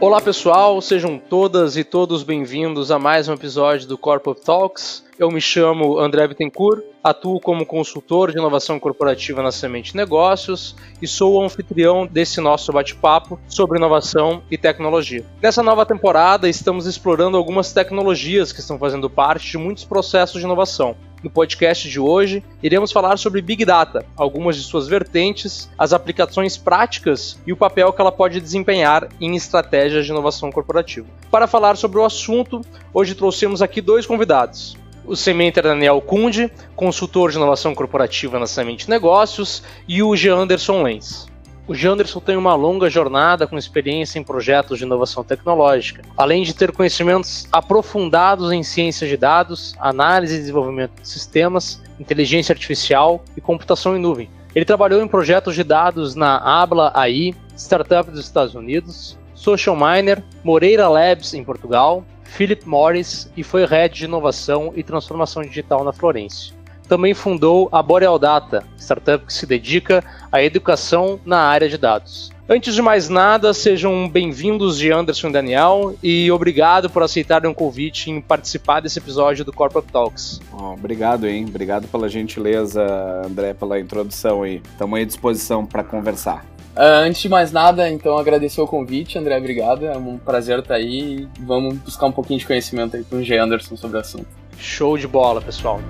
Olá pessoal, sejam todas e todos bem-vindos a mais um episódio do Corporate Talks. Eu me chamo André Bittencourt, atuo como consultor de inovação corporativa na Semente Negócios e sou o anfitrião desse nosso bate-papo sobre inovação e tecnologia. Nessa nova temporada, estamos explorando algumas tecnologias que estão fazendo parte de muitos processos de inovação. No podcast de hoje, iremos falar sobre Big Data, algumas de suas vertentes, as aplicações práticas e o papel que ela pode desempenhar em estratégias de inovação corporativa. Para falar sobre o assunto, hoje trouxemos aqui dois convidados o Sementer Daniel Kunde, consultor de inovação corporativa na Semente Negócios, e o Jean Anderson Lenz. O Janderson tem uma longa jornada com experiência em projetos de inovação tecnológica, além de ter conhecimentos aprofundados em ciência de dados, análise e desenvolvimento de sistemas, inteligência artificial e computação em nuvem. Ele trabalhou em projetos de dados na Abla AI, startup dos Estados Unidos, Social Miner, Moreira Labs em Portugal, Philip Morris e foi head de inovação e transformação digital na Florence. Também fundou a Boreal Data, startup que se dedica à educação na área de dados. Antes de mais nada, sejam bem-vindos de Anderson e Daniel e obrigado por aceitarem o um convite em participar desse episódio do Corporate Talks. Oh, obrigado, hein? Obrigado pela gentileza, André, pela introdução aí. Estamos à disposição para conversar. Uh, antes de mais nada, então agradecer o convite, André, obrigado. É um prazer estar aí. Vamos buscar um pouquinho de conhecimento aí com o G. Anderson sobre o assunto. Show de bola, pessoal.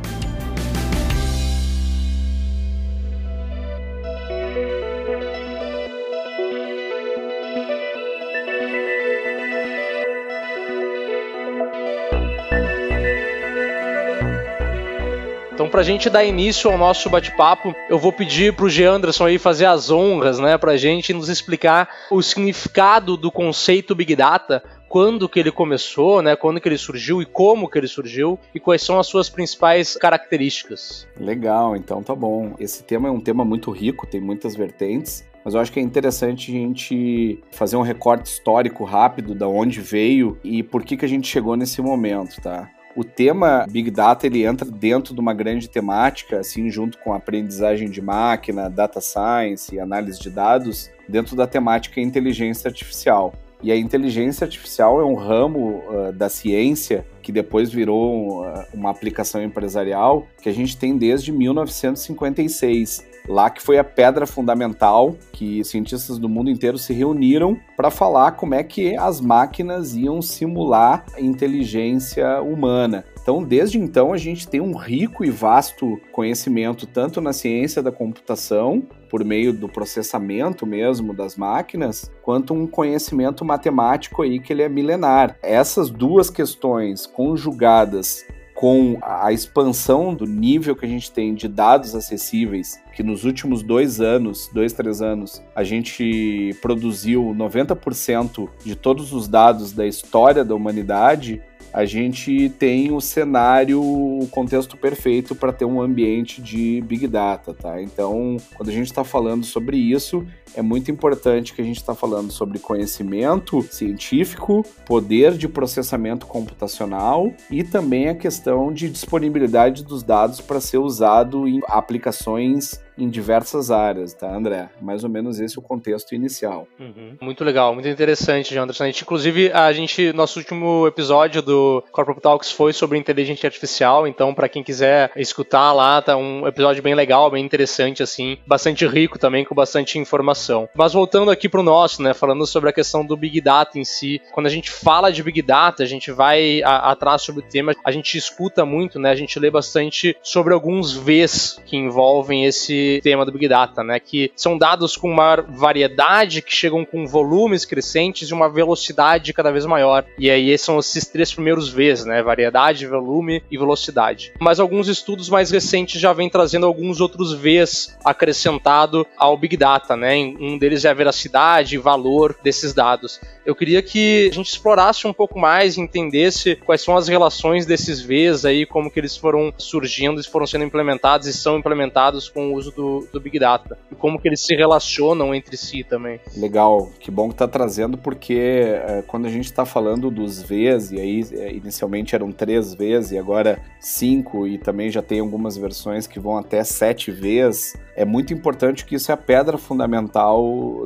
Então, para a gente dar início ao nosso bate-papo, eu vou pedir para o. Anderson aí fazer as honras, né, para a gente nos explicar o significado do conceito Big Data, quando que ele começou, né, quando que ele surgiu e como que ele surgiu e quais são as suas principais características. Legal, então tá bom. Esse tema é um tema muito rico, tem muitas vertentes. Mas eu acho que é interessante a gente fazer um recorte histórico rápido da onde veio e por que, que a gente chegou nesse momento, tá? O tema Big Data ele entra dentro de uma grande temática, assim, junto com aprendizagem de máquina, data science e análise de dados, dentro da temática inteligência artificial. E a inteligência artificial é um ramo uh, da ciência que depois virou uh, uma aplicação empresarial que a gente tem desde 1956 lá que foi a pedra fundamental que cientistas do mundo inteiro se reuniram para falar como é que as máquinas iam simular a inteligência humana. Então, desde então, a gente tem um rico e vasto conhecimento tanto na ciência da computação, por meio do processamento mesmo das máquinas, quanto um conhecimento matemático aí que ele é milenar. Essas duas questões conjugadas com a expansão do nível que a gente tem de dados acessíveis, que nos últimos dois anos, dois, três anos, a gente produziu 90% de todos os dados da história da humanidade, a gente tem o cenário, o contexto perfeito para ter um ambiente de Big Data, tá? Então, quando a gente está falando sobre isso, é muito importante que a gente está falando sobre conhecimento científico, poder de processamento computacional e também a questão de disponibilidade dos dados para ser usado em aplicações em diversas áreas, tá, André? Mais ou menos esse é o contexto inicial. Uhum. Muito legal, muito interessante, Anderson. A gente, inclusive, a gente, nosso último episódio do Corporate Talks foi sobre inteligência artificial, então, para quem quiser escutar lá, tá um episódio bem legal, bem interessante, assim, bastante rico também, com bastante informação. Mas voltando aqui pro nosso, né, falando sobre a questão do Big Data em si, quando a gente fala de Big Data, a gente vai atrás sobre o tema, a gente escuta muito, né, a gente lê bastante sobre alguns Vs que envolvem esse tema do Big Data, né? Que são dados com maior variedade, que chegam com volumes crescentes e uma velocidade cada vez maior. E aí são esses três primeiros Vs, né? Variedade, volume e velocidade. Mas alguns estudos mais recentes já vêm trazendo alguns outros Vs acrescentado ao Big Data, né? Um deles é a veracidade e valor desses dados. Eu queria que a gente explorasse um pouco mais, entendesse quais são as relações desses Vs aí, como que eles foram surgindo, foram sendo implementados e são implementados com o uso do, do Big Data e como que eles se relacionam entre si também. Legal, que bom que tá trazendo, porque é, quando a gente está falando dos Vs, e aí é, inicialmente eram três Vs e agora cinco, e também já tem algumas versões que vão até sete Vs, é muito importante que isso é a pedra fundamental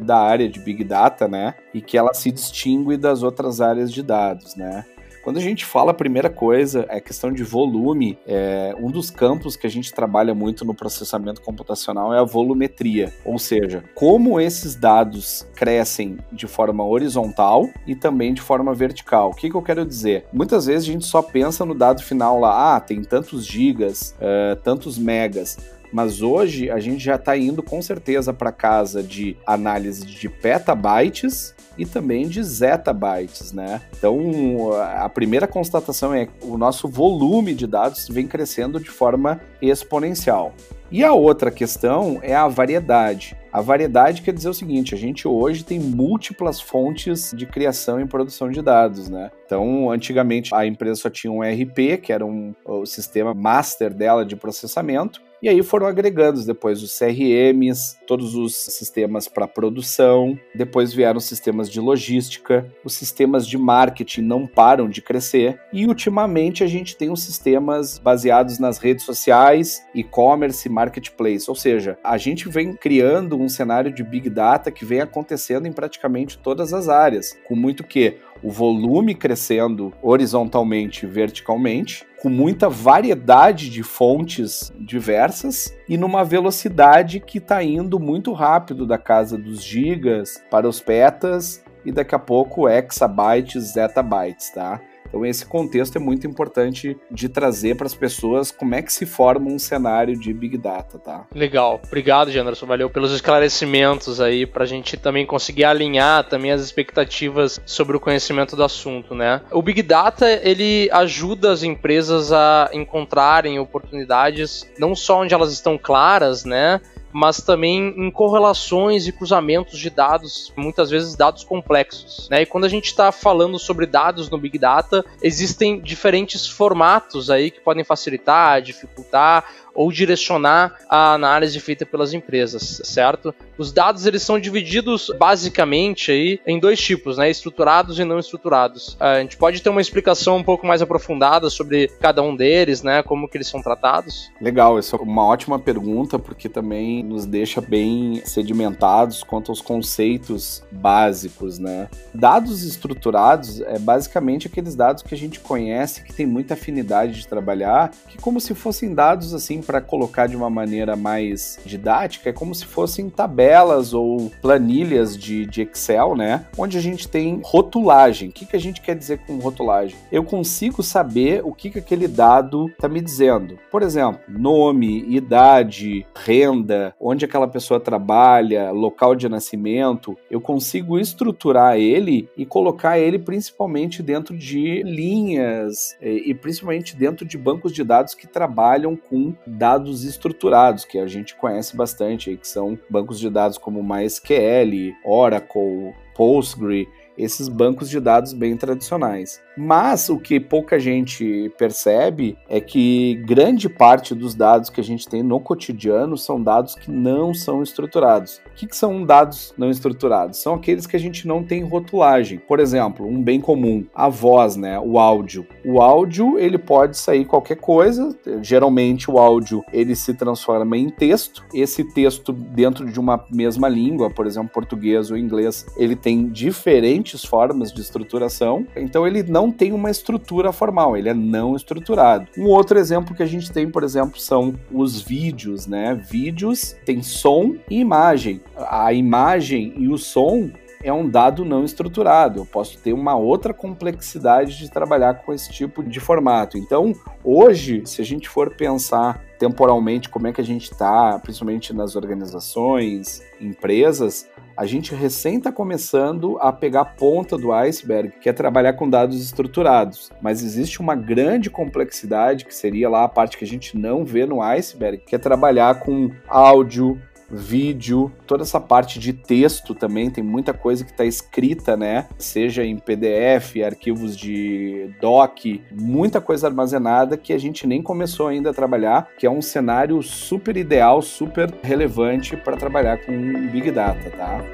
da área de Big Data, né? E que ela se distingue das outras áreas de dados, né? Quando a gente fala a primeira coisa, é questão de volume. É, um dos campos que a gente trabalha muito no processamento computacional é a volumetria, ou seja, como esses dados crescem de forma horizontal e também de forma vertical. O que, que eu quero dizer? Muitas vezes a gente só pensa no dado final lá, ah, tem tantos gigas, uh, tantos megas. Mas hoje a gente já está indo com certeza para casa de análise de petabytes e também de zettabytes, né? Então, a primeira constatação é que o nosso volume de dados vem crescendo de forma exponencial. E a outra questão é a variedade. A variedade quer dizer o seguinte: a gente hoje tem múltiplas fontes de criação e produção de dados, né? Então, antigamente a empresa só tinha um RP, que era um, o sistema master dela de processamento, e aí foram agregando depois os CRMs, todos os sistemas para produção, depois vieram sistemas de logística, os sistemas de marketing não param de crescer, e ultimamente a gente tem os sistemas baseados nas redes sociais, e-commerce, marketplace, ou seja, a gente vem criando um cenário de big data que vem acontecendo em praticamente todas as áreas, com muito que o volume crescendo horizontalmente e verticalmente, com muita variedade de fontes diversas e numa velocidade que está indo muito rápido da casa dos gigas para os petas e daqui a pouco exabytes, zettabytes, tá? Então esse contexto é muito importante de trazer para as pessoas como é que se forma um cenário de Big Data, tá? Legal. Obrigado, Janderson. Valeu pelos esclarecimentos aí para a gente também conseguir alinhar também as expectativas sobre o conhecimento do assunto, né? O Big Data, ele ajuda as empresas a encontrarem oportunidades não só onde elas estão claras, né? Mas também em correlações e cruzamentos de dados, muitas vezes dados complexos. Né? E quando a gente está falando sobre dados no Big Data, existem diferentes formatos aí que podem facilitar, dificultar ou direcionar a análise feita pelas empresas, certo? Os dados eles são divididos basicamente aí em dois tipos, né? Estruturados e não estruturados. A gente pode ter uma explicação um pouco mais aprofundada sobre cada um deles, né? Como que eles são tratados? Legal, essa é uma ótima pergunta porque também nos deixa bem sedimentados quanto aos conceitos básicos, né? Dados estruturados é basicamente aqueles dados que a gente conhece, que tem muita afinidade de trabalhar, que como se fossem dados assim para colocar de uma maneira mais didática, é como se fossem tabelas ou planilhas de, de Excel, né? Onde a gente tem rotulagem. O que, que a gente quer dizer com rotulagem? Eu consigo saber o que, que aquele dado está me dizendo. Por exemplo, nome, idade, renda, onde aquela pessoa trabalha, local de nascimento. Eu consigo estruturar ele e colocar ele principalmente dentro de linhas e, e principalmente dentro de bancos de dados que trabalham com dados estruturados, que a gente conhece bastante, que são bancos de dados como MySQL, Oracle, Postgre, esses bancos de dados bem tradicionais. Mas o que pouca gente percebe é que grande parte dos dados que a gente tem no cotidiano são dados que não são estruturados. O que, que são dados não estruturados? São aqueles que a gente não tem rotulagem. Por exemplo, um bem comum, a voz, né, o áudio. O áudio ele pode sair qualquer coisa. Geralmente o áudio ele se transforma em texto. Esse texto dentro de uma mesma língua, por exemplo, português ou inglês, ele tem diferentes formas de estruturação. Então ele não não tem uma estrutura formal, ele é não estruturado. Um outro exemplo que a gente tem, por exemplo, são os vídeos, né? Vídeos tem som e imagem. A imagem e o som é um dado não estruturado. Eu posso ter uma outra complexidade de trabalhar com esse tipo de formato. Então, hoje, se a gente for pensar temporalmente como é que a gente está, principalmente nas organizações, empresas, a gente recém está começando a pegar a ponta do iceberg, que é trabalhar com dados estruturados. Mas existe uma grande complexidade, que seria lá a parte que a gente não vê no iceberg, que é trabalhar com áudio, vídeo, toda essa parte de texto também, tem muita coisa que está escrita, né? Seja em PDF, arquivos de doc, muita coisa armazenada que a gente nem começou ainda a trabalhar, que é um cenário super ideal, super relevante para trabalhar com Big Data, tá?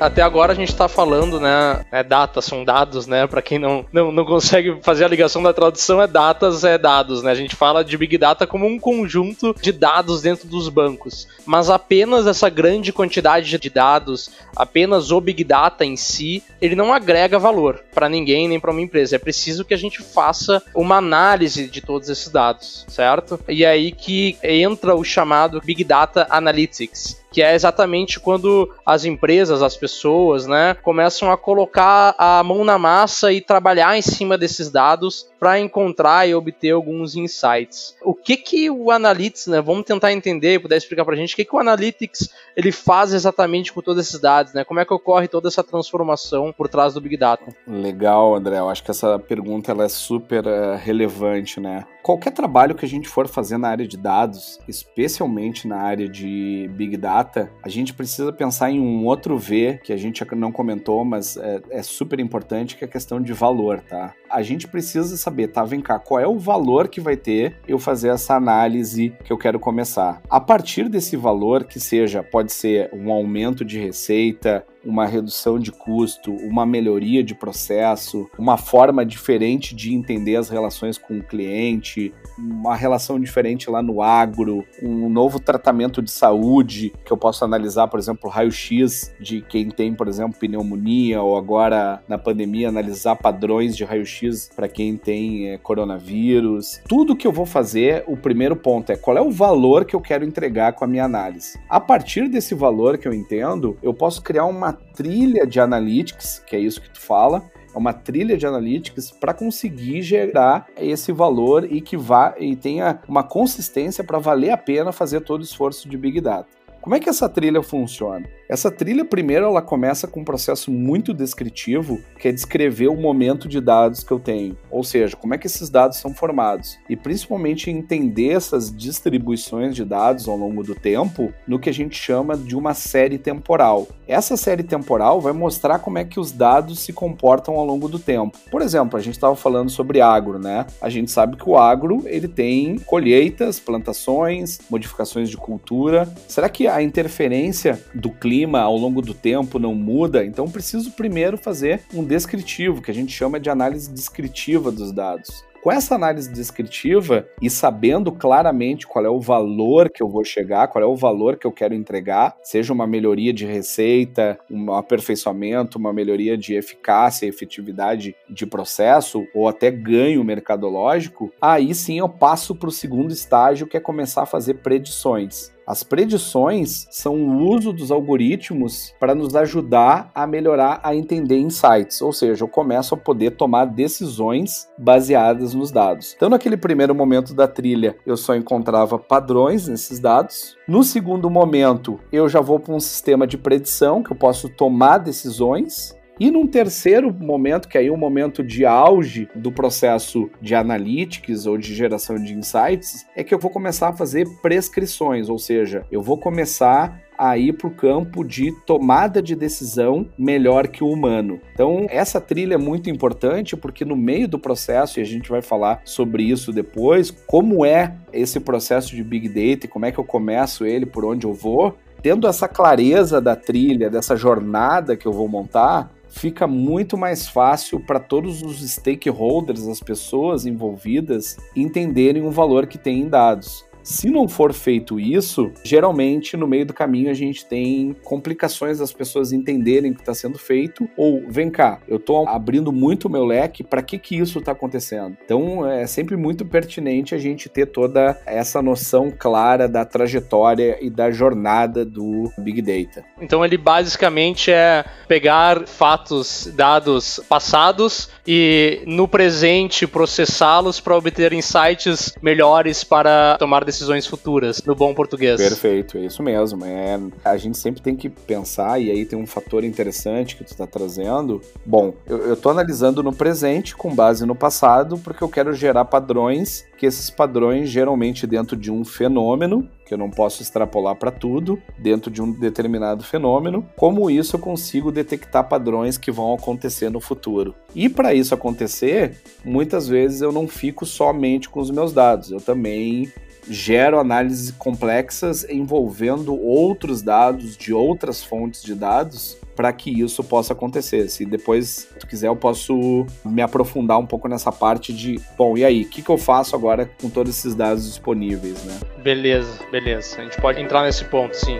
Até agora a gente está falando, né? É data, são dados, né? Para quem não, não, não consegue fazer a ligação da tradução, é datas, é dados, né? A gente fala de Big Data como um conjunto de dados dentro dos bancos. Mas apenas essa grande quantidade de dados, apenas o Big Data em si, ele não agrega valor para ninguém nem para uma empresa. É preciso que a gente faça uma análise de todos esses dados, certo? E é aí que entra o chamado Big Data Analytics que é exatamente quando as empresas, as pessoas, né, começam a colocar a mão na massa e trabalhar em cima desses dados para encontrar e obter alguns insights. O que que o Analytics, né, vamos tentar entender e puder explicar para a gente o que que o Analytics ele faz exatamente com todos esses dados, né? Como é que ocorre toda essa transformação por trás do Big Data? Legal, André. Eu acho que essa pergunta ela é super uh, relevante, né? Qualquer trabalho que a gente for fazer na área de dados, especialmente na área de Big Data, a gente precisa pensar em um outro V que a gente não comentou, mas é, é super importante, que é a questão de valor, tá? A gente precisa saber, tá? Vem cá, qual é o valor que vai ter eu fazer essa análise que eu quero começar? A partir desse valor, que seja, pode ser um aumento de receita, uma redução de custo, uma melhoria de processo, uma forma diferente de entender as relações com o cliente, uma relação diferente lá no agro, um novo tratamento de saúde que eu posso analisar, por exemplo, raio-x de quem tem, por exemplo, pneumonia ou agora na pandemia analisar padrões de raio-x para quem tem é, coronavírus. Tudo que eu vou fazer, o primeiro ponto é qual é o valor que eu quero entregar com a minha análise. A partir desse valor que eu entendo, eu posso criar uma trilha de analytics, que é isso que tu fala, é uma trilha de analytics para conseguir gerar esse valor e que vá e tenha uma consistência para valer a pena fazer todo o esforço de Big Data. Como é que essa trilha funciona? Essa trilha, primeiro, ela começa com um processo muito descritivo, que é descrever o momento de dados que eu tenho, ou seja, como é que esses dados são formados, e principalmente entender essas distribuições de dados ao longo do tempo no que a gente chama de uma série temporal. Essa série temporal vai mostrar como é que os dados se comportam ao longo do tempo. Por exemplo, a gente estava falando sobre agro, né? A gente sabe que o agro ele tem colheitas, plantações, modificações de cultura. Será que a interferência do clima clima ao longo do tempo não muda, então preciso primeiro fazer um descritivo, que a gente chama de análise descritiva dos dados. Com essa análise descritiva e sabendo claramente qual é o valor que eu vou chegar, qual é o valor que eu quero entregar, seja uma melhoria de receita, um aperfeiçoamento, uma melhoria de eficácia e efetividade de processo, ou até ganho mercadológico, aí sim eu passo para o segundo estágio, que é começar a fazer predições. As predições são o uso dos algoritmos para nos ajudar a melhorar a entender insights, ou seja, eu começo a poder tomar decisões baseadas nos dados. Então, naquele primeiro momento da trilha, eu só encontrava padrões nesses dados. No segundo momento, eu já vou para um sistema de predição que eu posso tomar decisões e num terceiro momento, que aí é um momento de auge do processo de analytics ou de geração de insights, é que eu vou começar a fazer prescrições, ou seja, eu vou começar a ir para o campo de tomada de decisão melhor que o humano. Então, essa trilha é muito importante porque no meio do processo, e a gente vai falar sobre isso depois, como é esse processo de Big Data e como é que eu começo ele, por onde eu vou, tendo essa clareza da trilha, dessa jornada que eu vou montar, fica muito mais fácil para todos os stakeholders, as pessoas envolvidas, entenderem o valor que tem em dados. Se não for feito isso, geralmente no meio do caminho a gente tem complicações das pessoas entenderem o que está sendo feito, ou vem cá, eu estou abrindo muito meu leque, para que, que isso está acontecendo? Então é sempre muito pertinente a gente ter toda essa noção clara da trajetória e da jornada do Big Data. Então ele basicamente é pegar fatos, dados passados e no presente processá-los para obter insights melhores para tomar decisões decisões futuras, no bom português. Perfeito, é isso mesmo. É, a gente sempre tem que pensar, e aí tem um fator interessante que tu está trazendo. Bom, eu estou analisando no presente com base no passado, porque eu quero gerar padrões, que esses padrões geralmente dentro de um fenômeno, que eu não posso extrapolar para tudo, dentro de um determinado fenômeno, como isso eu consigo detectar padrões que vão acontecer no futuro. E para isso acontecer, muitas vezes eu não fico somente com os meus dados, eu também gero análises complexas envolvendo outros dados de outras fontes de dados para que isso possa acontecer. Se depois tu quiser, eu posso me aprofundar um pouco nessa parte de, bom, e aí, o que, que eu faço agora com todos esses dados disponíveis, né? Beleza, beleza. A gente pode entrar nesse ponto, sim.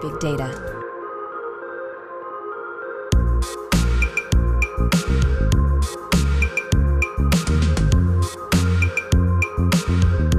Big Data.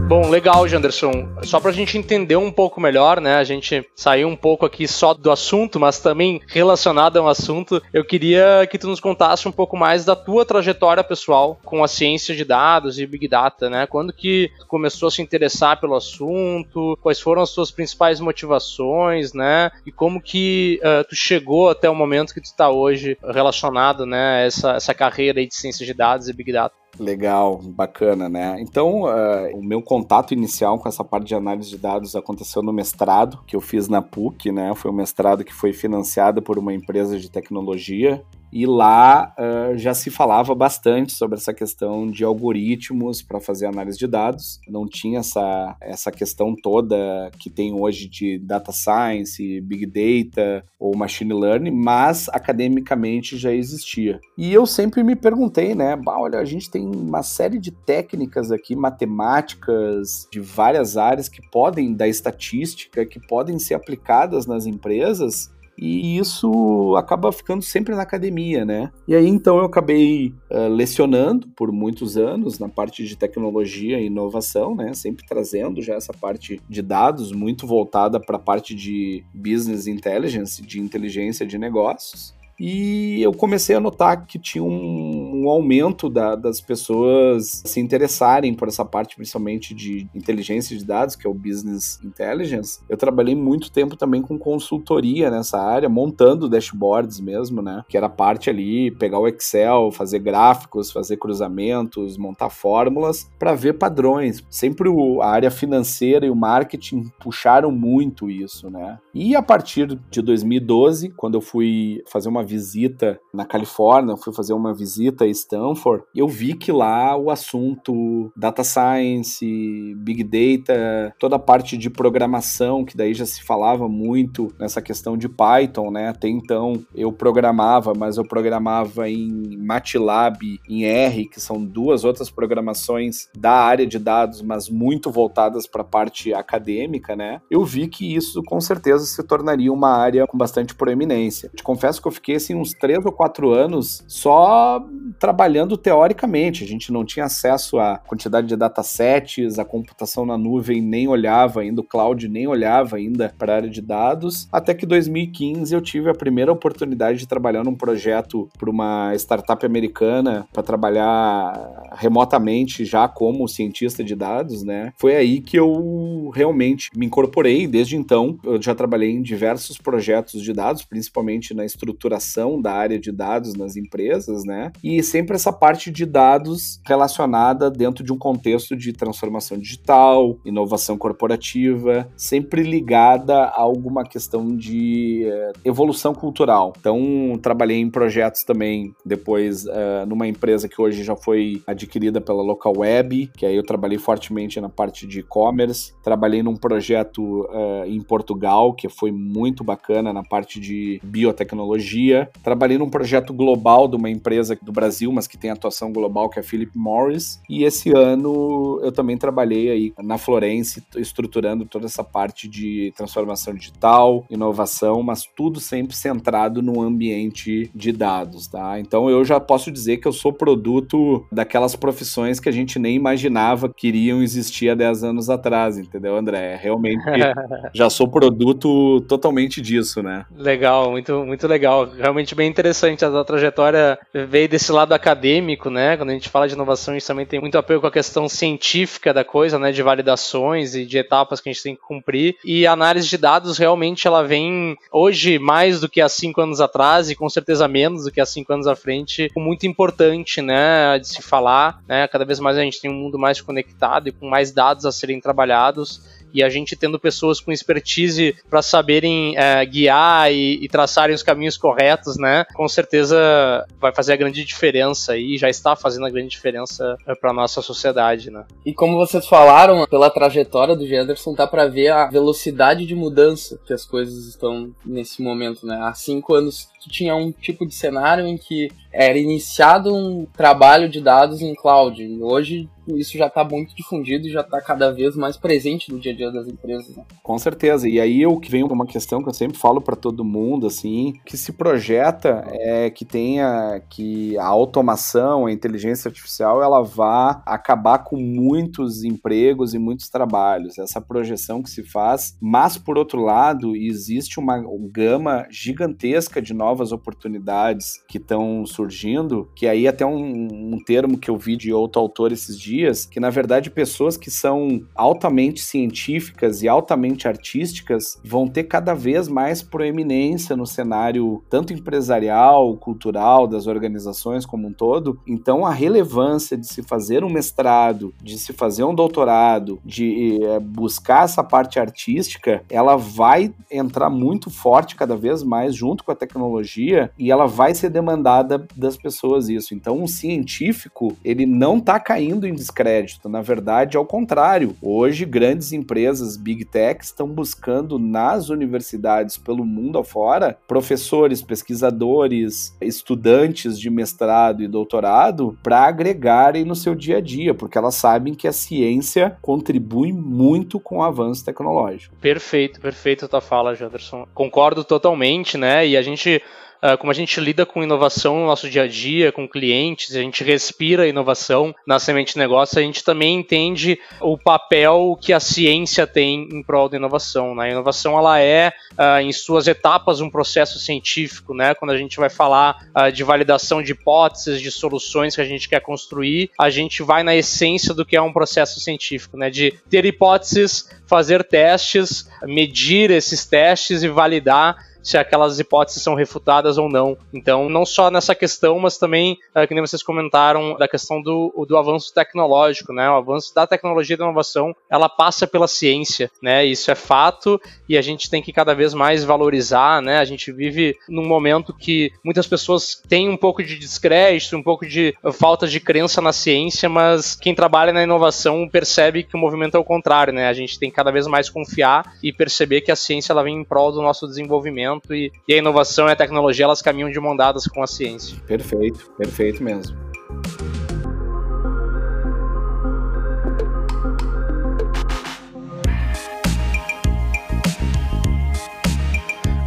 Bom, legal, Janderson. Só para a gente entender um pouco melhor, né? A gente saiu um pouco aqui só do assunto, mas também relacionado ao assunto. Eu queria que tu nos contasse um pouco mais da tua trajetória pessoal com a ciência de dados e Big Data, né? Quando que tu começou a se interessar pelo assunto? Quais foram as tuas principais motivações, né? E como que uh, tu chegou até o momento que tu está hoje relacionado, né? Essa, essa carreira de ciência de dados e Big Data. Legal, bacana, né? Então, uh, o meu contato inicial com essa parte de análise de dados aconteceu no mestrado que eu fiz na PUC, né? Foi um mestrado que foi financiado por uma empresa de tecnologia e lá uh, já se falava bastante sobre essa questão de algoritmos para fazer análise de dados. Não tinha essa, essa questão toda que tem hoje de data science, big data ou machine learning, mas academicamente já existia. E eu sempre me perguntei, né? Bah, olha, a gente tem uma série de técnicas aqui, matemáticas de várias áreas que podem, da estatística, que podem ser aplicadas nas empresas e isso acaba ficando sempre na academia, né? E aí então eu acabei uh, lecionando por muitos anos na parte de tecnologia e inovação, né? Sempre trazendo já essa parte de dados muito voltada para a parte de business intelligence, de inteligência de negócios. E eu comecei a notar que tinha um, um aumento da, das pessoas se interessarem por essa parte, principalmente de inteligência de dados, que é o business intelligence. Eu trabalhei muito tempo também com consultoria nessa área, montando dashboards mesmo, né? Que era parte ali, pegar o Excel, fazer gráficos, fazer cruzamentos, montar fórmulas para ver padrões. Sempre o, a área financeira e o marketing puxaram muito isso, né? E a partir de 2012, quando eu fui fazer uma visita na Califórnia, fui fazer uma visita a Stanford, eu vi que lá o assunto data science, big data, toda a parte de programação, que daí já se falava muito nessa questão de Python, né? Até então eu programava, mas eu programava em MATLAB, em R, que são duas outras programações da área de dados, mas muito voltadas para a parte acadêmica, né? Eu vi que isso com certeza se tornaria uma área com bastante proeminência. Te confesso que eu fiquei assim uns três ou quatro anos só trabalhando teoricamente. A gente não tinha acesso à quantidade de datasets, a computação na nuvem nem olhava ainda, o cloud nem olhava ainda para a área de dados. Até que 2015 eu tive a primeira oportunidade de trabalhar num projeto para uma startup americana para trabalhar remotamente já como cientista de dados, né? Foi aí que eu realmente me incorporei. Desde então eu já trabalhei em diversos projetos de dados, principalmente na estruturação da área de dados nas empresas, né? E sempre essa parte de dados relacionada dentro de um contexto de transformação digital, inovação corporativa, sempre ligada a alguma questão de uh, evolução cultural. Então, trabalhei em projetos também depois uh, numa empresa que hoje já foi adquirida pela Local Web, que aí eu trabalhei fortemente na parte de e-commerce. Trabalhei num projeto uh, em Portugal que foi muito bacana na parte de biotecnologia Trabalhei num projeto global de uma empresa do Brasil, mas que tem atuação global, que é a Philip Morris. E esse ano eu também trabalhei aí na Florence, estruturando toda essa parte de transformação digital, inovação, mas tudo sempre centrado no ambiente de dados, tá? Então eu já posso dizer que eu sou produto daquelas profissões que a gente nem imaginava que iriam existir há 10 anos atrás, entendeu, André? Realmente já sou produto totalmente disso, né? Legal, muito, muito legal realmente bem interessante. A trajetória veio desse lado acadêmico, né? Quando a gente fala de inovação, isso também tem muito apego com a questão científica da coisa, né? De validações e de etapas que a gente tem que cumprir. E a análise de dados realmente ela vem hoje mais do que há cinco anos atrás e com certeza menos do que há cinco anos à frente, muito importante, né? De se falar, né? Cada vez mais a gente tem um mundo mais conectado e com mais dados a serem trabalhados e a gente tendo pessoas com expertise para saberem é, guiar e, e, traçarem os caminhos corretos, né? Com certeza vai fazer a grande diferença e já está fazendo a grande diferença é, para nossa sociedade, né? E como vocês falaram, pela trajetória do Genderson, dá para ver a velocidade de mudança que as coisas estão nesse momento, né? Há cinco anos tu tinha um tipo de cenário em que era iniciado um trabalho de dados em cloud. E hoje isso já está muito difundido e já está cada vez mais presente no dia a dia das empresas. Né? Com certeza. E aí o que vem uma questão que eu sempre falo para todo mundo, assim, que se projeta é que tenha que a automação, a inteligência artificial, ela vá acabar com muitos empregos e muitos trabalhos. Essa projeção que se faz. Mas por outro lado, existe uma gama gigantesca de novas oportunidades que estão surgindo, que aí até um, um termo que eu vi de outro autor esses dias, que na verdade pessoas que são altamente científicas e altamente artísticas vão ter cada vez mais proeminência no cenário tanto empresarial, cultural, das organizações como um todo. Então a relevância de se fazer um mestrado, de se fazer um doutorado, de é, buscar essa parte artística, ela vai entrar muito forte cada vez mais junto com a tecnologia e ela vai ser demandada das pessoas isso. Então, um científico, ele não está caindo em descrédito. Na verdade, ao contrário. Hoje, grandes empresas, big tech, estão buscando nas universidades pelo mundo afora professores, pesquisadores, estudantes de mestrado e doutorado para agregarem no seu dia a dia, porque elas sabem que a ciência contribui muito com o avanço tecnológico. Perfeito, perfeito a tua fala, Janderson. Concordo totalmente, né? E a gente uh, como a gente lida com inovação no nosso dia a dia, com clientes, a gente respira inovação na semente negócio, a gente também entende o papel que a ciência tem em prol da inovação. Né? A inovação ela é, uh, em suas etapas, um processo científico. Né? Quando a gente vai falar uh, de validação de hipóteses, de soluções que a gente quer construir, a gente vai na essência do que é um processo científico, né? de ter hipóteses, fazer testes, medir esses testes e validar se aquelas hipóteses são refutadas ou não. Então, não só nessa questão, mas também, é, que nem vocês comentaram, da questão do, do avanço tecnológico, né? O avanço da tecnologia da inovação, ela passa pela ciência, né? Isso é fato e a gente tem que cada vez mais valorizar, né? A gente vive num momento que muitas pessoas têm um pouco de descrédito, um pouco de falta de crença na ciência, mas quem trabalha na inovação percebe que o movimento é o contrário, né? A gente tem que cada vez mais confiar e perceber que a ciência ela vem em prol do nosso desenvolvimento e, e a inovação e a tecnologia elas caminham de mão dadas com a ciência. Perfeito, perfeito mesmo.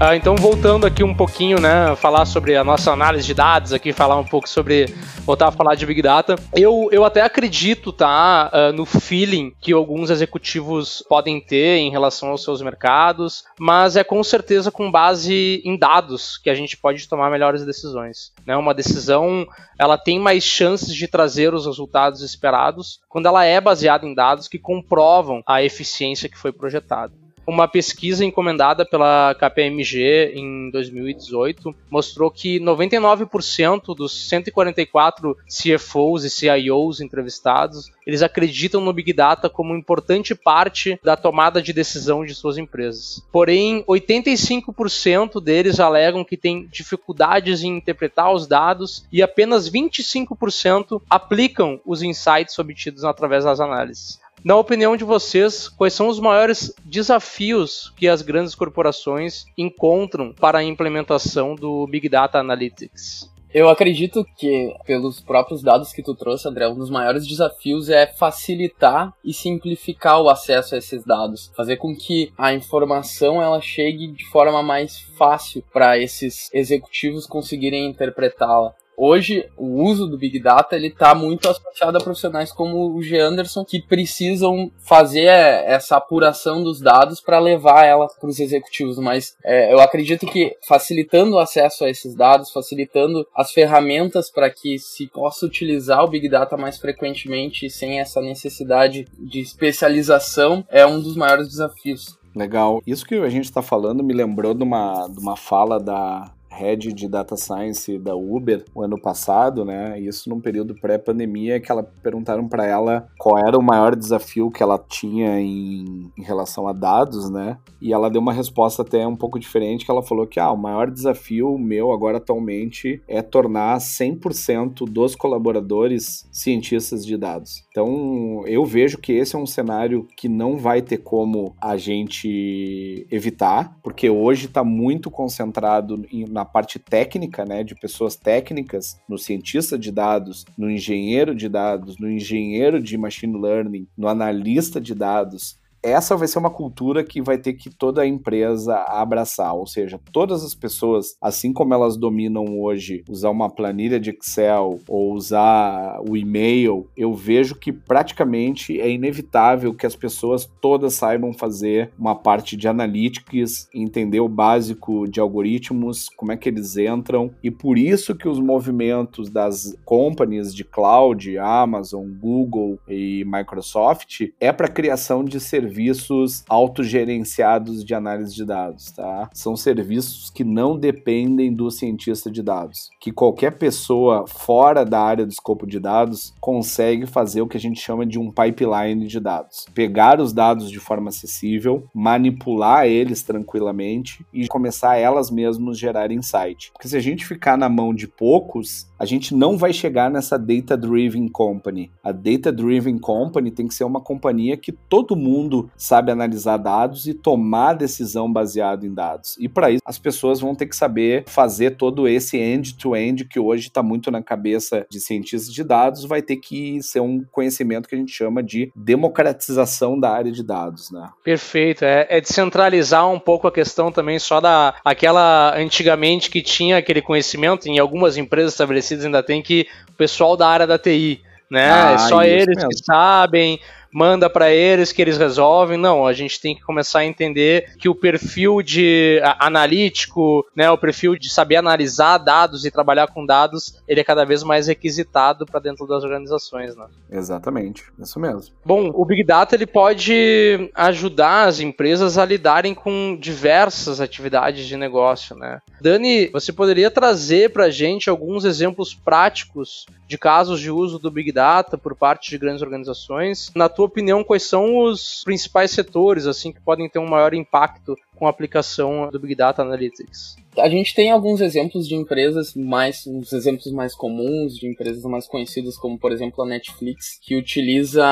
Uh, então, voltando aqui um pouquinho, né, falar sobre a nossa análise de dados aqui, falar um pouco sobre, voltar a falar de Big Data. Eu, eu até acredito, tá, uh, no feeling que alguns executivos podem ter em relação aos seus mercados, mas é com certeza com base em dados que a gente pode tomar melhores decisões. Né? Uma decisão, ela tem mais chances de trazer os resultados esperados quando ela é baseada em dados que comprovam a eficiência que foi projetada. Uma pesquisa encomendada pela KPMG em 2018 mostrou que 99% dos 144 CFOs e CIOs entrevistados, eles acreditam no Big Data como importante parte da tomada de decisão de suas empresas. Porém, 85% deles alegam que têm dificuldades em interpretar os dados e apenas 25% aplicam os insights obtidos através das análises. Na opinião de vocês, quais são os maiores desafios que as grandes corporações encontram para a implementação do Big Data Analytics? Eu acredito que, pelos próprios dados que tu trouxe, André, um dos maiores desafios é facilitar e simplificar o acesso a esses dados, fazer com que a informação ela chegue de forma mais fácil para esses executivos conseguirem interpretá-la. Hoje, o uso do Big Data ele está muito associado a profissionais como o G. Anderson, que precisam fazer essa apuração dos dados para levar ela para os executivos. Mas é, eu acredito que facilitando o acesso a esses dados, facilitando as ferramentas para que se possa utilizar o Big Data mais frequentemente sem essa necessidade de especialização, é um dos maiores desafios. Legal. Isso que a gente está falando me lembrou de uma, de uma fala da head de data science da Uber o ano passado, né? Isso num período pré-pandemia que ela perguntaram para ela qual era o maior desafio que ela tinha em, em, relação a dados, né? E ela deu uma resposta até um pouco diferente, que ela falou que ah, o maior desafio meu agora atualmente é tornar 100% dos colaboradores cientistas de dados. Então, eu vejo que esse é um cenário que não vai ter como a gente evitar, porque hoje está muito concentrado na na parte técnica, né, de pessoas técnicas, no cientista de dados, no engenheiro de dados, no engenheiro de machine learning, no analista de dados, essa vai ser uma cultura que vai ter que toda a empresa abraçar, ou seja, todas as pessoas, assim como elas dominam hoje usar uma planilha de Excel ou usar o e-mail, eu vejo que praticamente é inevitável que as pessoas todas saibam fazer uma parte de analytics, entender o básico de algoritmos, como é que eles entram, e por isso que os movimentos das companies de cloud, Amazon, Google e Microsoft é para criação de serviços serviços autogerenciados de análise de dados, tá? São serviços que não dependem do cientista de dados, que qualquer pessoa fora da área do escopo de dados consegue fazer o que a gente chama de um pipeline de dados. Pegar os dados de forma acessível, manipular eles tranquilamente e começar elas mesmas gerar insight. Porque se a gente ficar na mão de poucos, a gente não vai chegar nessa data driven company. A data driven company tem que ser uma companhia que todo mundo sabe analisar dados e tomar decisão baseado em dados. E para isso, as pessoas vão ter que saber fazer todo esse end-to-end -end que hoje está muito na cabeça de cientistas de dados, vai ter que ser um conhecimento que a gente chama de democratização da área de dados, né? Perfeito, é, é descentralizar um pouco a questão também só da aquela antigamente que tinha aquele conhecimento, em algumas empresas estabelecidas ainda tem que o pessoal da área da TI né? Ah, é só eles mesmo. que sabem manda para eles que eles resolvem. Não, a gente tem que começar a entender que o perfil de analítico, né, o perfil de saber analisar dados e trabalhar com dados, ele é cada vez mais requisitado para dentro das organizações, né? Exatamente, isso mesmo. Bom, o Big Data ele pode ajudar as empresas a lidarem com diversas atividades de negócio, né? Dani, você poderia trazer para a gente alguns exemplos práticos de casos de uso do Big Data por parte de grandes organizações? Na tua tua opinião, quais são os principais setores assim que podem ter um maior impacto com a aplicação do Big Data Analytics? A gente tem alguns exemplos de empresas mais, uns exemplos mais comuns, de empresas mais conhecidas, como por exemplo a Netflix, que utiliza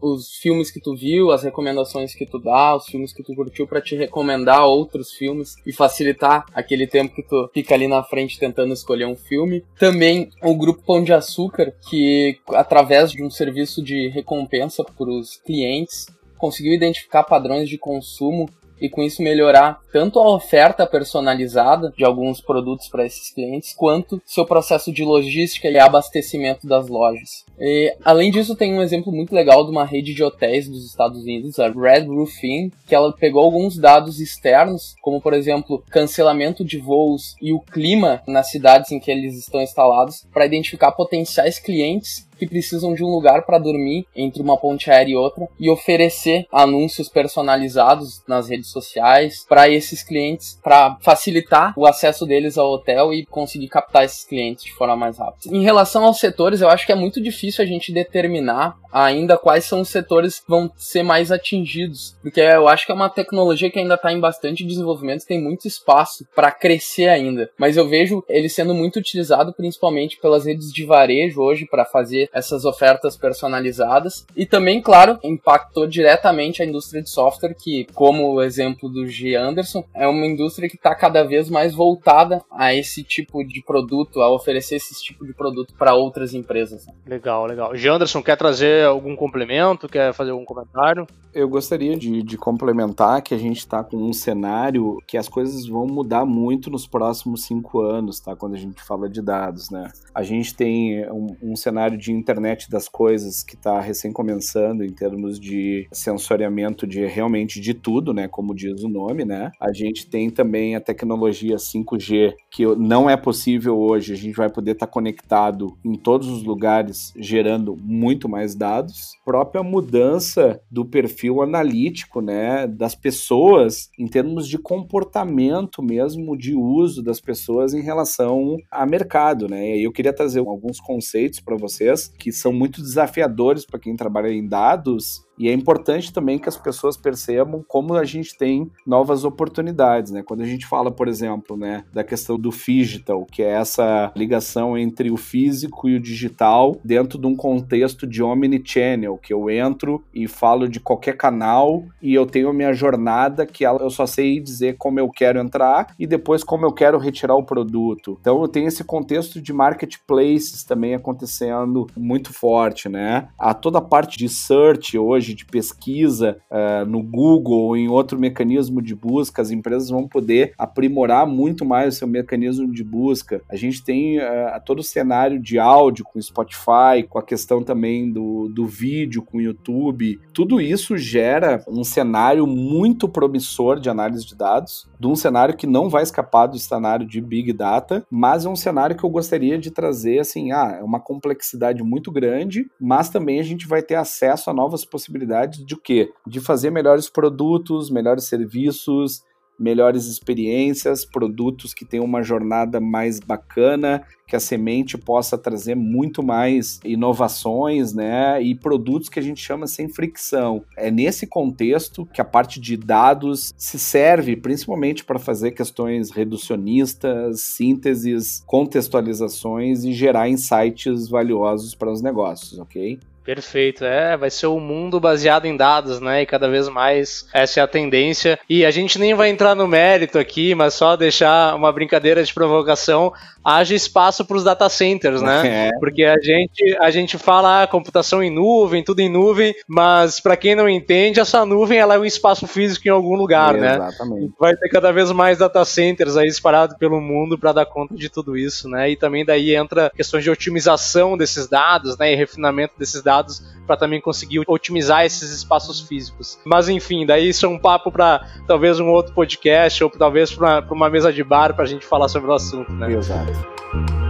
os filmes que tu viu, as recomendações que tu dá, os filmes que tu curtiu para te recomendar outros filmes e facilitar aquele tempo que tu fica ali na frente tentando escolher um filme. Também o grupo Pão de Açúcar, que através de um serviço de recompensa para os clientes conseguiu identificar padrões de consumo e com isso melhorar tanto a oferta personalizada de alguns produtos para esses clientes, quanto seu processo de logística e abastecimento das lojas. E, além disso, tem um exemplo muito legal de uma rede de hotéis dos Estados Unidos, a Red Roof Inn, que ela pegou alguns dados externos, como por exemplo, cancelamento de voos e o clima nas cidades em que eles estão instalados, para identificar potenciais clientes que precisam de um lugar para dormir entre uma ponte aérea e outra e oferecer anúncios personalizados nas redes sociais para esses clientes, para facilitar o acesso deles ao hotel e conseguir captar esses clientes de forma mais rápida. Em relação aos setores, eu acho que é muito difícil a gente determinar ainda quais são os setores que vão ser mais atingidos, porque eu acho que é uma tecnologia que ainda está em bastante desenvolvimento, tem muito espaço para crescer ainda. Mas eu vejo ele sendo muito utilizado principalmente pelas redes de varejo hoje para fazer essas ofertas personalizadas. E também, claro, impactou diretamente a indústria de software, que, como o exemplo do G. Anderson, é uma indústria que está cada vez mais voltada a esse tipo de produto, a oferecer esse tipo de produto para outras empresas. Legal, legal. G. Anderson, quer trazer algum complemento? Quer fazer algum comentário? Eu gostaria de, de complementar que a gente está com um cenário que as coisas vão mudar muito nos próximos cinco anos, tá? Quando a gente fala de dados, né? A gente tem um, um cenário de internet das coisas que está recém começando em termos de sensoriamento de realmente de tudo, né? Como diz o nome, né? A gente tem também a tecnologia 5G que não é possível hoje. A gente vai poder estar tá conectado em todos os lugares, gerando muito mais dados. A própria mudança do perfil perfil analítico, né, das pessoas em termos de comportamento mesmo de uso das pessoas em relação a mercado, né? E eu queria trazer alguns conceitos para vocês que são muito desafiadores para quem trabalha em dados e é importante também que as pessoas percebam como a gente tem novas oportunidades, né? Quando a gente fala, por exemplo, né, da questão do digital, que é essa ligação entre o físico e o digital dentro de um contexto de omnichannel, que eu entro e falo de qualquer canal e eu tenho a minha jornada que eu só sei dizer como eu quero entrar e depois como eu quero retirar o produto. Então eu tenho esse contexto de marketplaces também acontecendo muito forte, né? A toda parte de search hoje hoje de pesquisa uh, no Google ou em outro mecanismo de busca, as empresas vão poder aprimorar muito mais o seu mecanismo de busca. A gente tem uh, todo o cenário de áudio com Spotify, com a questão também do, do vídeo com YouTube. Tudo isso gera um cenário muito promissor de análise de dados, de um cenário que não vai escapar do cenário de Big Data, mas é um cenário que eu gostaria de trazer assim, ah, é uma complexidade muito grande, mas também a gente vai ter acesso a novas possibilidades possibilidades de quê? De fazer melhores produtos, melhores serviços, melhores experiências, produtos que tenham uma jornada mais bacana, que a semente possa trazer muito mais inovações, né? E produtos que a gente chama sem fricção. É nesse contexto que a parte de dados se serve principalmente para fazer questões reducionistas, sínteses, contextualizações e gerar insights valiosos para os negócios, ok? Perfeito, é, vai ser o um mundo baseado em dados, né? E cada vez mais essa é a tendência. E a gente nem vai entrar no mérito aqui, mas só deixar uma brincadeira de provocação. Haja espaço para os data centers, né? É. Porque a gente, a gente fala ah, computação em nuvem, tudo em nuvem, mas para quem não entende, essa nuvem ela é um espaço físico em algum lugar, é, né? Exatamente. Vai ter cada vez mais data centers aí espalhados pelo mundo para dar conta de tudo isso, né? E também daí entra questões de otimização desses dados, né? E refinamento desses dados dados para também conseguir otimizar esses espaços físicos. Mas enfim, daí isso é um papo para talvez um outro podcast ou talvez para uma mesa de bar para a gente falar sobre o assunto, né? Exato.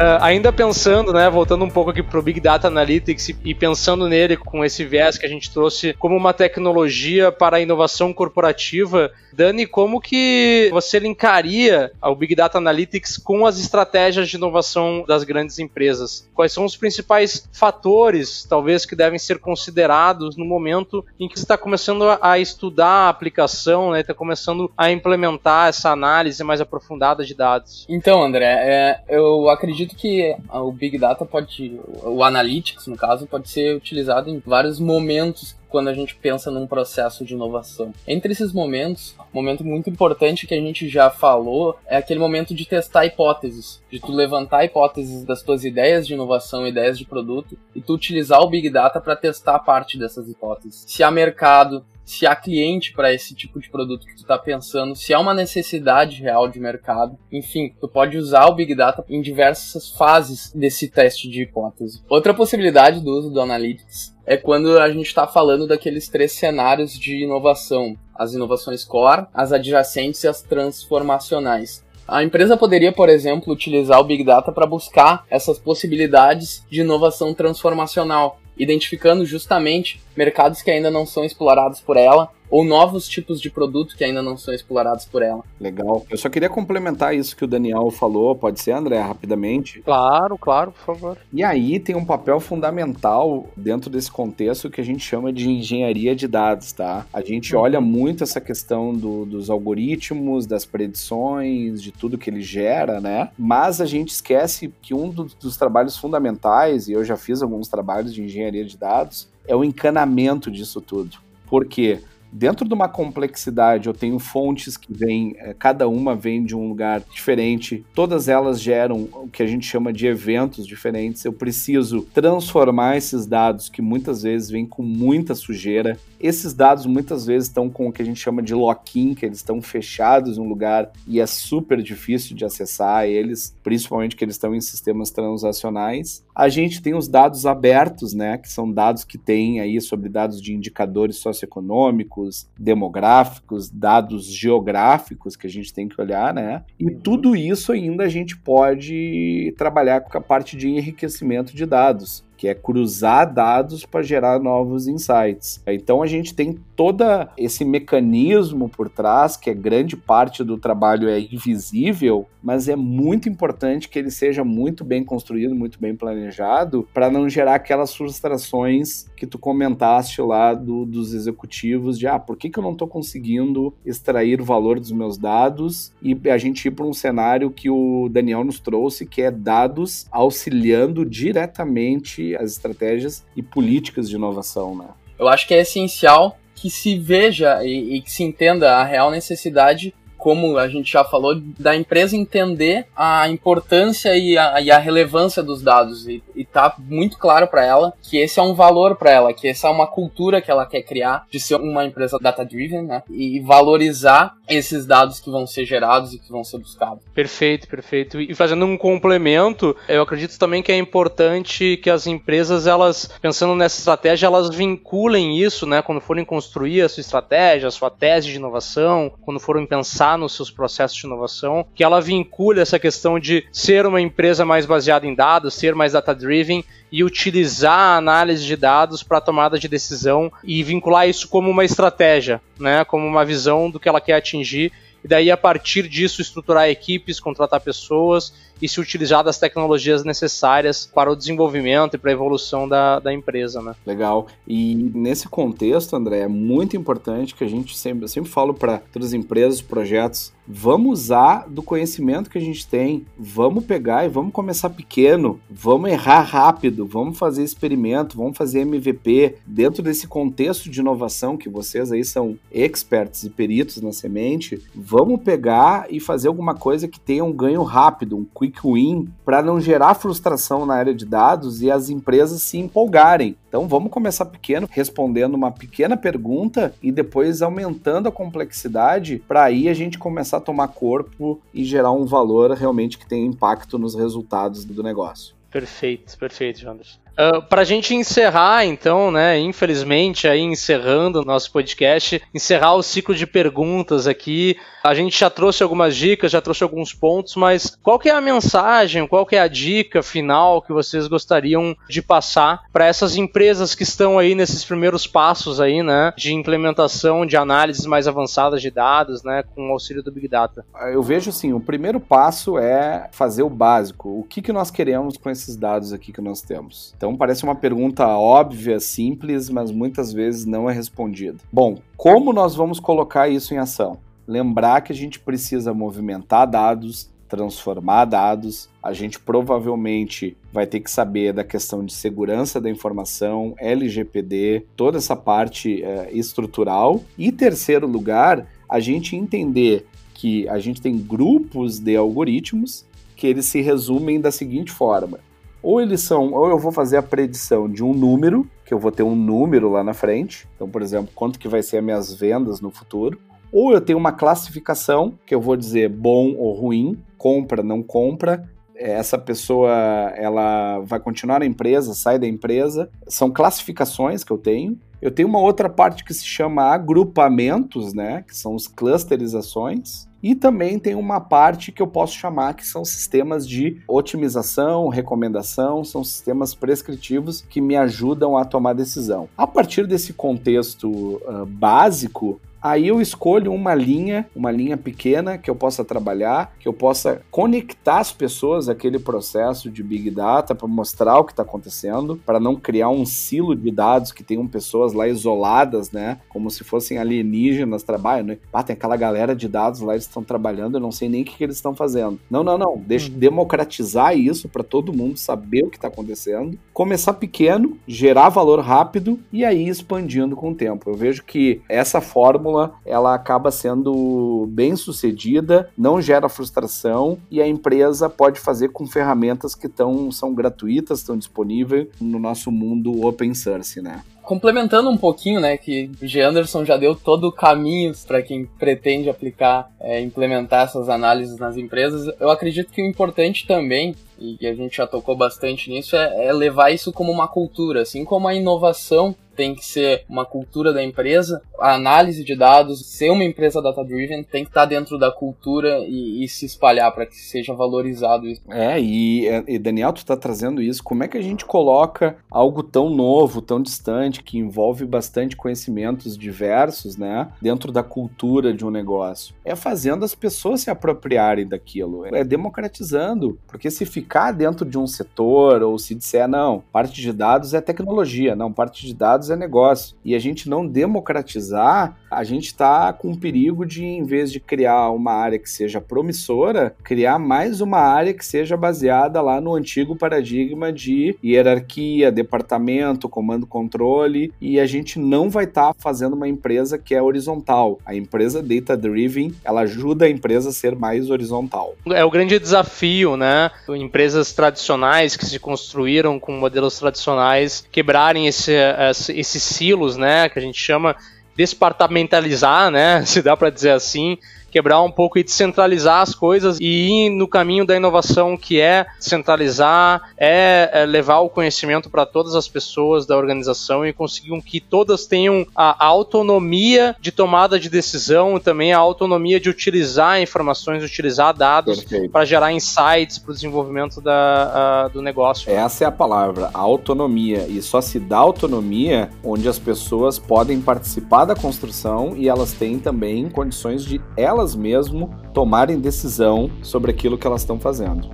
Uh, ainda pensando, né, voltando um pouco aqui pro Big Data Analytics e, pensando nele com esse viés que a gente trouxe como uma tecnologia para a inovação corporativa, Dani, como que você linkaria o Big Data Analytics com as estratégias de inovação das grandes empresas? Quais são os principais fatores, talvez, que devem ser considerados no momento em que você está começando a estudar a aplicação, está né, começando a implementar essa análise mais aprofundada de dados? Então, André, é, eu acredito que o Big Data pode, o Analytics, no caso, pode ser utilizado em vários momentos quando a gente pensa num processo de inovação. Entre esses momentos, um momento muito importante que a gente já falou é aquele momento de testar hipóteses, de tu levantar hipóteses das tuas ideias de inovação, ideias de produto e tu utilizar o Big Data para testar parte dessas hipóteses. Se há mercado, se há cliente para esse tipo de produto que tu está pensando, se há uma necessidade real de mercado. Enfim, tu pode usar o Big Data em diversas fases desse teste de hipótese. Outra possibilidade do uso do Analytics é quando a gente está falando daqueles três cenários de inovação: as inovações core, as adjacentes e as transformacionais. A empresa poderia, por exemplo, utilizar o Big Data para buscar essas possibilidades de inovação transformacional, identificando justamente mercados que ainda não são explorados por ela ou novos tipos de produto que ainda não são explorados por ela. Legal. Eu só queria complementar isso que o Daniel falou, pode ser, André, rapidamente? Claro, claro, por favor. E aí tem um papel fundamental dentro desse contexto que a gente chama de engenharia de dados, tá? A gente uhum. olha muito essa questão do, dos algoritmos, das predições, de tudo que ele gera, né? Mas a gente esquece que um dos, dos trabalhos fundamentais, e eu já fiz alguns trabalhos de engenharia de dados, é o encanamento disso tudo. Por quê? Dentro de uma complexidade, eu tenho fontes que vêm, é, cada uma vem de um lugar diferente, todas elas geram o que a gente chama de eventos diferentes. Eu preciso transformar esses dados que muitas vezes vêm com muita sujeira. Esses dados muitas vezes estão com o que a gente chama de lock-in, que eles estão fechados em um lugar e é super difícil de acessar eles, principalmente que eles estão em sistemas transacionais. A gente tem os dados abertos, né, que são dados que têm aí sobre dados de indicadores socioeconômicos, demográficos, dados geográficos que a gente tem que olhar, né? E uhum. tudo isso ainda a gente pode trabalhar com a parte de enriquecimento de dados que é cruzar dados para gerar novos insights. Então a gente tem todo esse mecanismo por trás, que é grande parte do trabalho é invisível, mas é muito importante que ele seja muito bem construído, muito bem planejado, para não gerar aquelas frustrações que tu comentaste lá do, dos executivos de ah, por que, que eu não estou conseguindo extrair o valor dos meus dados e a gente ir para um cenário que o Daniel nos trouxe, que é dados auxiliando diretamente as estratégias e políticas de inovação, né? Eu acho que é essencial que se veja e, e que se entenda a real necessidade como a gente já falou, da empresa entender a importância e a, e a relevância dos dados e, e tá muito claro para ela que esse é um valor para ela, que essa é uma cultura que ela quer criar de ser uma empresa data-driven, né? E valorizar esses dados que vão ser gerados e que vão ser buscados. Perfeito, perfeito. E fazendo um complemento, eu acredito também que é importante que as empresas, elas, pensando nessa estratégia, elas vinculem isso, né? Quando forem construir a sua estratégia, a sua tese de inovação, quando forem pensar nos seus processos de inovação, que ela vincule essa questão de ser uma empresa mais baseada em dados, ser mais data-driven e utilizar a análise de dados para tomada de decisão e vincular isso como uma estratégia, né, como uma visão do que ela quer atingir. E daí a partir disso estruturar equipes, contratar pessoas e se utilizar das tecnologias necessárias para o desenvolvimento e para a evolução da, da empresa, né? Legal. E nesse contexto, André, é muito importante que a gente sempre, eu sempre falo para todas as empresas, projetos, vamos usar do conhecimento que a gente tem, vamos pegar e vamos começar pequeno, vamos errar rápido, vamos fazer experimento, vamos fazer MVP dentro desse contexto de inovação que vocês aí são experts e peritos na semente, vamos pegar e fazer alguma coisa que tenha um ganho rápido, um quick quick win para não gerar frustração na área de dados e as empresas se empolgarem. Então vamos começar pequeno, respondendo uma pequena pergunta e depois aumentando a complexidade para aí a gente começar a tomar corpo e gerar um valor realmente que tenha impacto nos resultados do negócio. Perfeito, perfeito, Janderson. Ah, para a gente encerrar, então, né, infelizmente, aí encerrando o nosso podcast, encerrar o ciclo de perguntas aqui, a gente já trouxe algumas dicas, já trouxe alguns pontos, mas qual que é a mensagem, qual que é a dica final que vocês gostariam de passar para essas empresas que estão aí nesses primeiros passos aí, né, de implementação de análises mais avançadas de dados, né, com o auxílio do Big Data? Eu vejo assim, o primeiro passo é fazer o básico. O que, que nós queremos com esses dados aqui que nós temos? Então parece uma pergunta óbvia, simples, mas muitas vezes não é respondida. Bom, como nós vamos colocar isso em ação? lembrar que a gente precisa movimentar dados, transformar dados. A gente provavelmente vai ter que saber da questão de segurança da informação, LGPD, toda essa parte é, estrutural. E terceiro lugar, a gente entender que a gente tem grupos de algoritmos que eles se resumem da seguinte forma: ou eles são, ou eu vou fazer a predição de um número, que eu vou ter um número lá na frente. Então, por exemplo, quanto que vai ser as minhas vendas no futuro ou eu tenho uma classificação, que eu vou dizer bom ou ruim, compra, não compra, é, essa pessoa ela vai continuar na empresa, sai da empresa. São classificações que eu tenho. Eu tenho uma outra parte que se chama agrupamentos, né, que são as clusterizações. E também tem uma parte que eu posso chamar que são sistemas de otimização, recomendação, são sistemas prescritivos que me ajudam a tomar decisão. A partir desse contexto uh, básico, Aí eu escolho uma linha, uma linha pequena que eu possa trabalhar, que eu possa conectar as pessoas àquele processo de Big Data para mostrar o que está acontecendo, para não criar um silo de dados que tenham pessoas lá isoladas, né? Como se fossem alienígenas trabalhando. Né? Ah, tem aquela galera de dados lá, eles estão trabalhando, eu não sei nem o que, que eles estão fazendo. Não, não, não. Deixa uhum. democratizar isso para todo mundo saber o que está acontecendo. Começar pequeno, gerar valor rápido e aí expandindo com o tempo. Eu vejo que essa fórmula ela acaba sendo bem sucedida, não gera frustração e a empresa pode fazer com ferramentas que tão, são gratuitas, estão disponíveis no nosso mundo open source, né? complementando um pouquinho, né, que o G. Anderson já deu todo o caminho para quem pretende aplicar, é, implementar essas análises nas empresas, eu acredito que o importante também, e a gente já tocou bastante nisso, é, é levar isso como uma cultura, assim como a inovação tem que ser uma cultura da empresa. A análise de dados, ser uma empresa data-driven, tem que estar dentro da cultura e, e se espalhar para que seja valorizado isso. É, e, e Daniel, tu está trazendo isso. Como é que a gente coloca algo tão novo, tão distante, que envolve bastante conhecimentos diversos, né, dentro da cultura de um negócio? É fazendo as pessoas se apropriarem daquilo, é democratizando. Porque se ficar dentro de um setor ou se disser, não, parte de dados é tecnologia, não, parte de dados é negócio. E a gente não democratizar, a gente está com o perigo de, em vez de criar uma área que seja promissora, criar mais uma área que seja baseada lá no antigo paradigma de hierarquia, departamento, comando, controle, e a gente não vai estar tá fazendo uma empresa que é horizontal. A empresa data-driven, ela ajuda a empresa a ser mais horizontal. É o grande desafio, né? Empresas tradicionais que se construíram com modelos tradicionais quebrarem esse, esse esses silos, né, que a gente chama despartamentalizar, né, se dá para dizer assim, quebrar um pouco e descentralizar as coisas e ir no caminho da inovação que é centralizar, é, é levar o conhecimento para todas as pessoas da organização e conseguir que todas tenham a autonomia de tomada de decisão e também a autonomia de utilizar informações, utilizar dados para gerar insights para o desenvolvimento da, a, do negócio. Essa é a palavra, autonomia. E só se dá autonomia onde as pessoas podem participar da construção e elas têm também condições de elas elas mesmo tomarem decisão sobre aquilo que elas estão fazendo.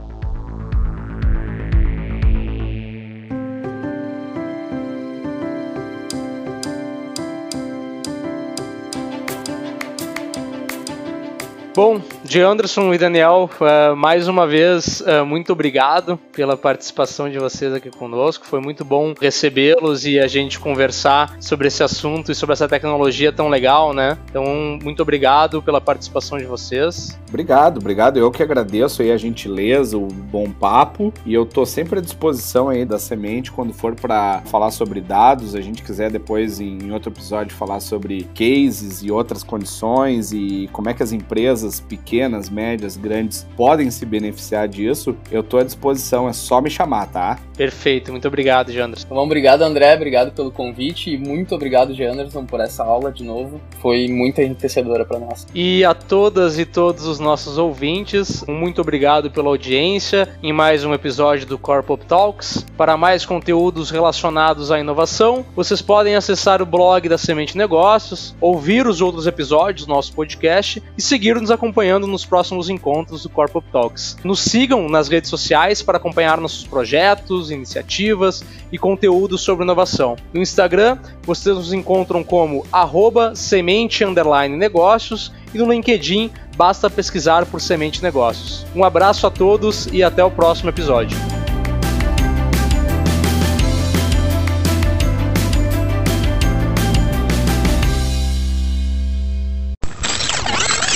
Bom, de Anderson e Daniel, uh, mais uma vez, uh, muito obrigado pela participação de vocês aqui conosco. Foi muito bom recebê-los e a gente conversar sobre esse assunto e sobre essa tecnologia tão legal, né? Então, muito obrigado pela participação de vocês. Obrigado, obrigado. Eu que agradeço aí a gentileza, o bom papo e eu tô sempre à disposição aí da Semente quando for para falar sobre dados. A gente quiser depois em outro episódio falar sobre cases e outras condições e como é que as empresas empresas pequenas, médias, grandes podem se beneficiar disso, eu estou à disposição, é só me chamar, tá? Perfeito, muito obrigado, Janderson. Bom, obrigado, André, obrigado pelo convite e muito obrigado, Janderson, por essa aula de novo. Foi muito enriquecedora para nós. E a todas e todos os nossos ouvintes, muito obrigado pela audiência em mais um episódio do Corpop Talks. Para mais conteúdos relacionados à inovação, vocês podem acessar o blog da Semente Negócios, ouvir os outros episódios do nosso podcast e seguir-nos acompanhando nos próximos encontros do Corpo Talks. Nos sigam nas redes sociais para acompanhar nossos projetos, iniciativas e conteúdos sobre inovação. No Instagram, vocês nos encontram como semente negócios e no LinkedIn basta pesquisar por Semente Negócios. Um abraço a todos e até o próximo episódio.